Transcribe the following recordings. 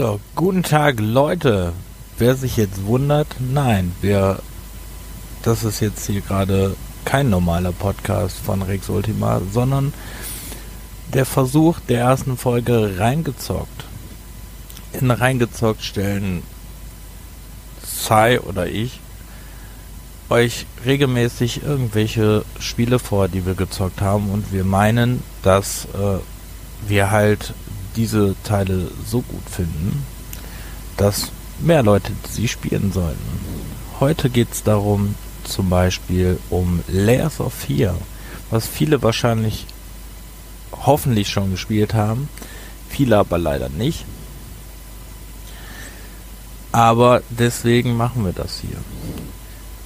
So, guten Tag Leute. Wer sich jetzt wundert, nein, wir das ist jetzt hier gerade kein normaler Podcast von Rex Ultima, sondern der Versuch der ersten Folge reingezockt. In reingezockt stellen Sai oder ich euch regelmäßig irgendwelche Spiele vor, die wir gezockt haben und wir meinen, dass äh, wir halt diese Teile so gut finden, dass mehr Leute sie spielen sollten. Heute geht es darum, zum Beispiel um Layers of Fear, was viele wahrscheinlich hoffentlich schon gespielt haben, viele aber leider nicht. Aber deswegen machen wir das hier.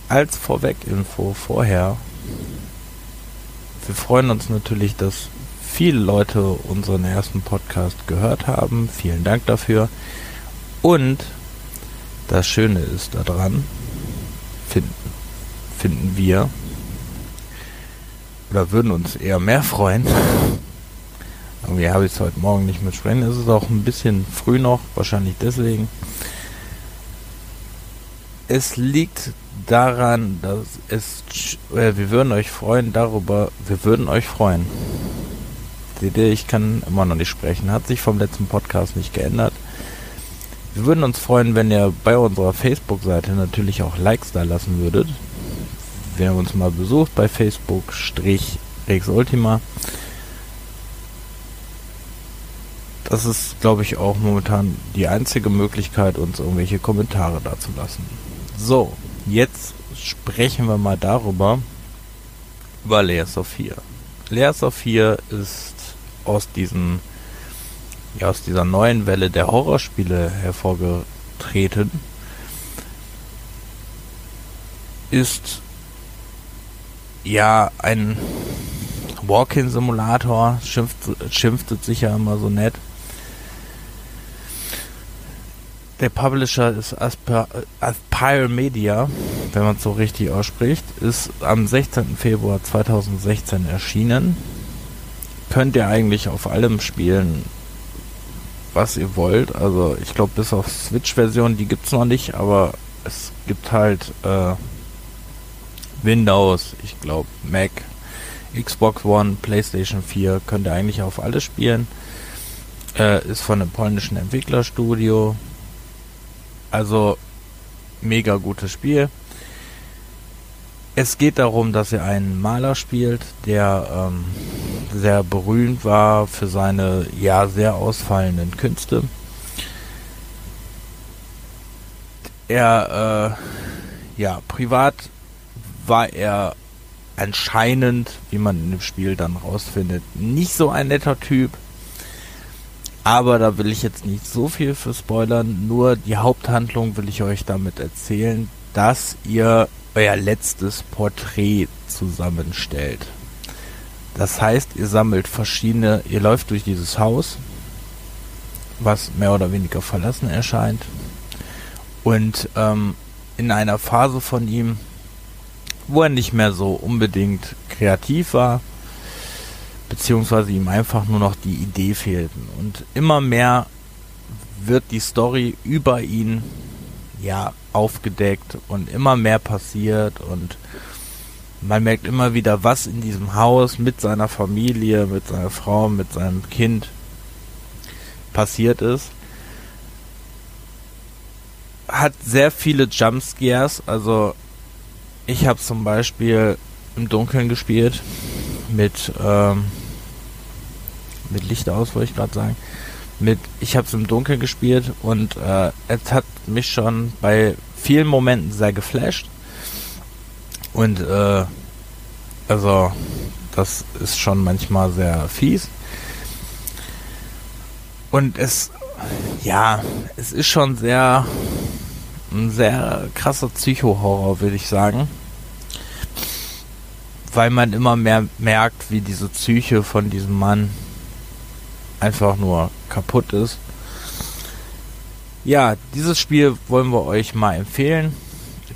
Als Vorweg-Info vorher, wir freuen uns natürlich, dass viele Leute unseren ersten Podcast gehört haben. Vielen Dank dafür. Und das Schöne ist daran, finden, finden wir, oder würden uns eher mehr freuen. Irgendwie habe ich es heute Morgen nicht mit sprechen. Es ist auch ein bisschen früh noch, wahrscheinlich deswegen. Es liegt daran, dass es, äh, wir würden euch freuen darüber, wir würden euch freuen, Seht ihr, ich kann immer noch nicht sprechen. Hat sich vom letzten Podcast nicht geändert. Wir würden uns freuen, wenn ihr bei unserer Facebook-Seite natürlich auch Likes da lassen würdet. Wer uns mal besucht bei Facebook, Strich Rex Ultima. Das ist, glaube ich, auch momentan die einzige Möglichkeit, uns irgendwelche Kommentare da zu lassen. So, jetzt sprechen wir mal darüber, über Lea Sophia. Lea Sophia ist aus diesem ja, aus dieser neuen Welle der Horrorspiele hervorgetreten ist ja ein Walk-in-Simulator, schimpft, schimpft sich ja immer so nett. Der Publisher ist Aspire, Aspire Media, wenn man es so richtig ausspricht, ist am 16. Februar 2016 erschienen könnt ihr eigentlich auf allem spielen, was ihr wollt. Also ich glaube bis auf Switch-Version, die gibt es noch nicht, aber es gibt halt äh, Windows, ich glaube Mac, Xbox One, PlayStation 4, könnt ihr eigentlich auf alles spielen. Äh, ist von einem polnischen Entwicklerstudio. Also mega gutes Spiel. Es geht darum, dass er einen Maler spielt, der ähm, sehr berühmt war für seine ja sehr ausfallenden Künste. Er, äh, ja, privat war er anscheinend, wie man in dem Spiel dann rausfindet, nicht so ein netter Typ. Aber da will ich jetzt nicht so viel für spoilern, nur die Haupthandlung will ich euch damit erzählen, dass ihr euer letztes Porträt zusammenstellt. Das heißt, ihr sammelt verschiedene, ihr läuft durch dieses Haus, was mehr oder weniger verlassen erscheint. Und ähm, in einer Phase von ihm, wo er nicht mehr so unbedingt kreativ war, beziehungsweise ihm einfach nur noch die Idee fehlten. Und immer mehr wird die Story über ihn ja aufgedeckt und immer mehr passiert und man merkt immer wieder, was in diesem Haus mit seiner Familie, mit seiner Frau, mit seinem Kind passiert ist. Hat sehr viele Jumpscares, also ich habe zum Beispiel im Dunkeln gespielt mit ähm, mit Licht aus, wollte ich gerade sagen mit, ich habe es im Dunkeln gespielt und äh, es hat mich schon bei vielen Momenten sehr geflasht. Und äh, also das ist schon manchmal sehr fies. Und es, ja, es ist schon sehr, ein sehr krasser Psycho-Horror, würde ich sagen. Weil man immer mehr merkt, wie diese Psyche von diesem Mann einfach nur kaputt ist. Ja, dieses Spiel wollen wir euch mal empfehlen.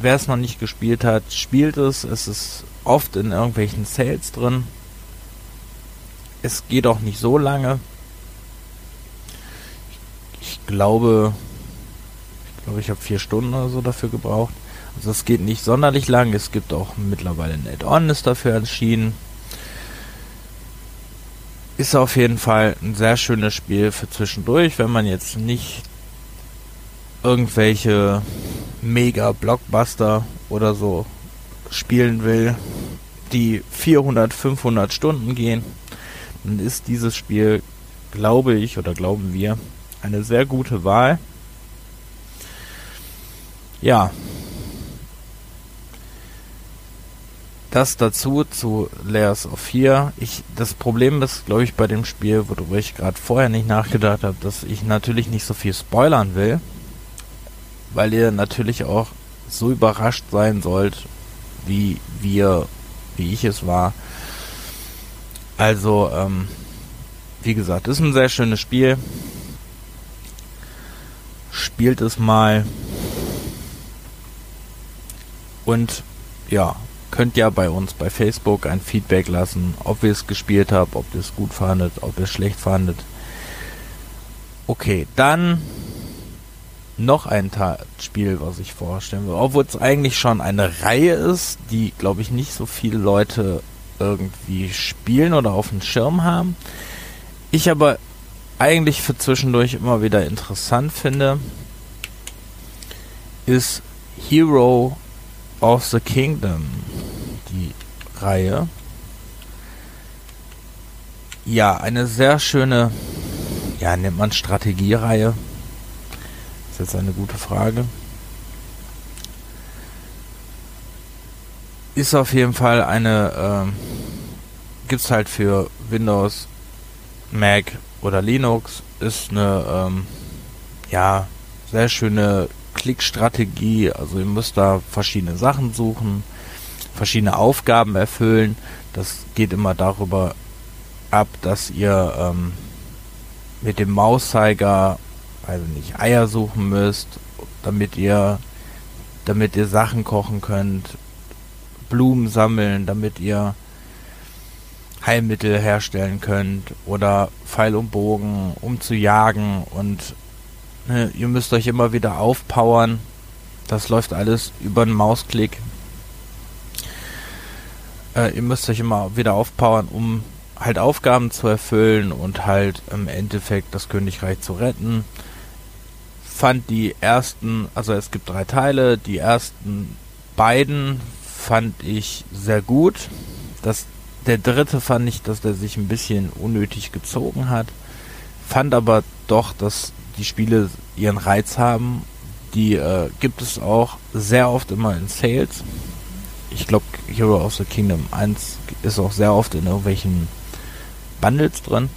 Wer es noch nicht gespielt hat, spielt es. Es ist oft in irgendwelchen Sales drin. Es geht auch nicht so lange. Ich glaube, ich glaube, ich habe vier Stunden oder so dafür gebraucht. Also es geht nicht sonderlich lang. Es gibt auch mittlerweile ein Add-on, ist dafür erschienen. Ist auf jeden Fall ein sehr schönes Spiel für zwischendurch, wenn man jetzt nicht irgendwelche mega Blockbuster oder so spielen will, die 400, 500 Stunden gehen, dann ist dieses Spiel, glaube ich oder glauben wir, eine sehr gute Wahl. Ja. Das dazu zu Layers of Fear. Ich, das Problem ist, glaube ich, bei dem Spiel, worüber ich gerade vorher nicht nachgedacht habe, dass ich natürlich nicht so viel spoilern will, weil ihr natürlich auch so überrascht sein sollt, wie wir, wie ich es war. Also, ähm, wie gesagt, ist ein sehr schönes Spiel. Spielt es mal. Und ja, könnt ja bei uns bei Facebook ein Feedback lassen, ob ihr es gespielt habt, ob ihr es gut fandet, ob ihr es schlecht fandet. Okay, dann noch ein Ta Spiel, was ich vorstellen will. Obwohl es eigentlich schon eine Reihe ist, die, glaube ich, nicht so viele Leute irgendwie spielen oder auf dem Schirm haben. Ich aber eigentlich für zwischendurch immer wieder interessant finde, ist Hero of the Kingdom, die Reihe. Ja, eine sehr schöne, ja, nennt man Strategiereihe ist jetzt eine gute Frage. Ist auf jeden Fall eine, ähm, gibt es halt für Windows, Mac oder Linux, ist eine, ähm, ja, sehr schöne Klickstrategie. Also ihr müsst da verschiedene Sachen suchen, verschiedene Aufgaben erfüllen. Das geht immer darüber ab, dass ihr ähm, mit dem Mauszeiger also nicht, Eier suchen müsst, damit ihr, damit ihr Sachen kochen könnt, Blumen sammeln, damit ihr Heilmittel herstellen könnt oder Pfeil und Bogen, um zu jagen und ne, ihr müsst euch immer wieder aufpowern. Das läuft alles über einen Mausklick. Äh, ihr müsst euch immer wieder aufpowern, um halt Aufgaben zu erfüllen und halt im Endeffekt das Königreich zu retten fand die ersten, also es gibt drei Teile, die ersten beiden fand ich sehr gut. Das, der dritte fand ich, dass der sich ein bisschen unnötig gezogen hat. Fand aber doch, dass die Spiele ihren Reiz haben. Die äh, gibt es auch sehr oft immer in Sales. Ich glaube, Hero of the Kingdom 1 ist auch sehr oft in irgendwelchen Bundles drin.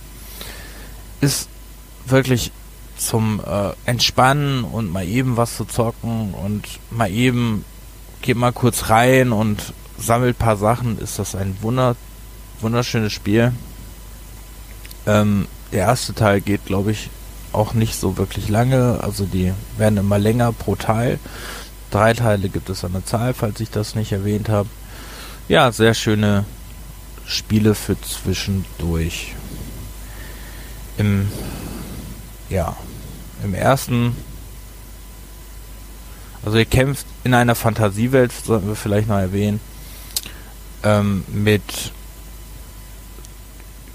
Ist wirklich zum äh, Entspannen und mal eben was zu zocken und mal eben geht mal kurz rein und sammelt paar Sachen, ist das ein wunder wunderschönes Spiel. Ähm, der erste Teil geht, glaube ich, auch nicht so wirklich lange. Also die werden immer länger pro Teil. Drei Teile gibt es an der Zahl, falls ich das nicht erwähnt habe. Ja, sehr schöne Spiele für zwischendurch. Im ja, im ersten, also ihr kämpft in einer Fantasiewelt, sollten wir vielleicht noch erwähnen, ähm, mit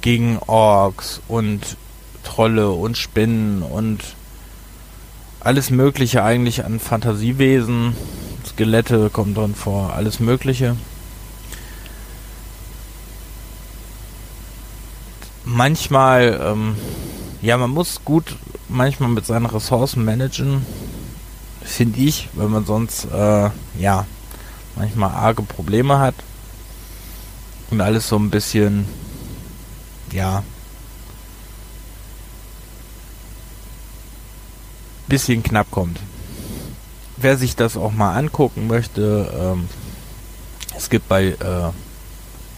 gegen Orks und Trolle und Spinnen und alles Mögliche eigentlich an Fantasiewesen. Skelette kommen drin vor, alles Mögliche. Manchmal, ähm, ja, man muss gut manchmal mit seinen Ressourcen managen, finde ich, wenn man sonst äh, ja manchmal arge Probleme hat und alles so ein bisschen ja bisschen knapp kommt. Wer sich das auch mal angucken möchte, ähm, es gibt bei äh,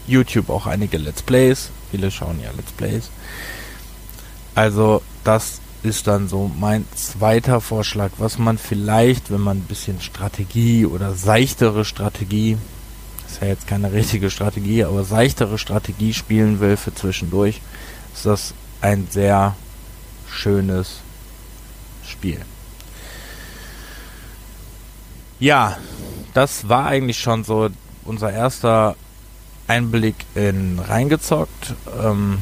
YouTube auch einige Let's Plays. Viele schauen ja Let's Plays. Also das ist dann so mein zweiter Vorschlag, was man vielleicht, wenn man ein bisschen Strategie oder seichtere Strategie, ist ja jetzt keine richtige Strategie, aber seichtere Strategie spielen will für zwischendurch, ist das ein sehr schönes Spiel. Ja, das war eigentlich schon so unser erster Einblick in reingezockt. Ähm,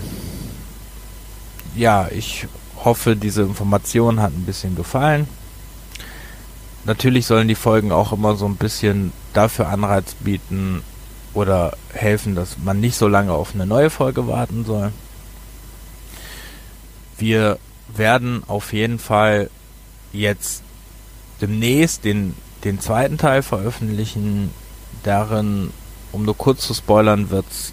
ja, ich hoffe, diese Information hat ein bisschen gefallen. Natürlich sollen die Folgen auch immer so ein bisschen dafür Anreiz bieten oder helfen, dass man nicht so lange auf eine neue Folge warten soll. Wir werden auf jeden Fall jetzt demnächst den, den zweiten Teil veröffentlichen. Darin, um nur kurz zu spoilern, wird es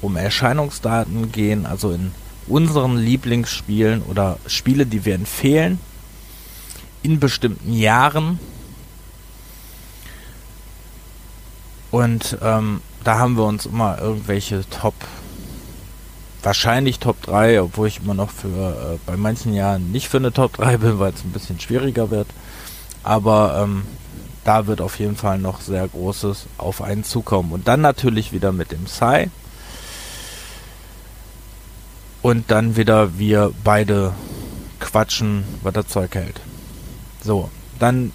um Erscheinungsdaten gehen, also in unseren Lieblingsspielen oder Spiele, die wir empfehlen, in bestimmten Jahren. Und ähm, da haben wir uns immer irgendwelche Top, wahrscheinlich Top 3, obwohl ich immer noch für äh, bei manchen Jahren nicht für eine Top 3 bin, weil es ein bisschen schwieriger wird. Aber ähm, da wird auf jeden Fall noch sehr Großes auf einen zukommen. Und dann natürlich wieder mit dem Sai und dann wieder wir beide quatschen, was das Zeug hält. So, dann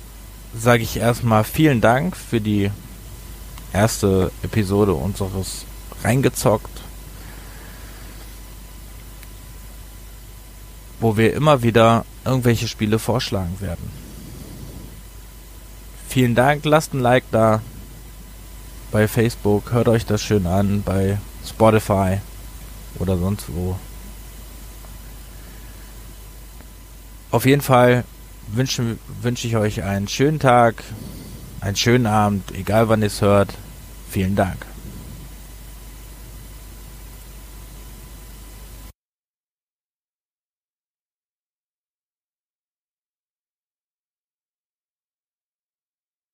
sage ich erstmal vielen Dank für die erste Episode unseres Reingezockt, wo wir immer wieder irgendwelche Spiele vorschlagen werden. Vielen Dank, lasst ein Like da bei Facebook, hört euch das schön an bei Spotify oder sonst wo. Auf jeden Fall wünsche wünsch ich euch einen schönen Tag, einen schönen Abend, egal wann ihr es hört. Vielen Dank.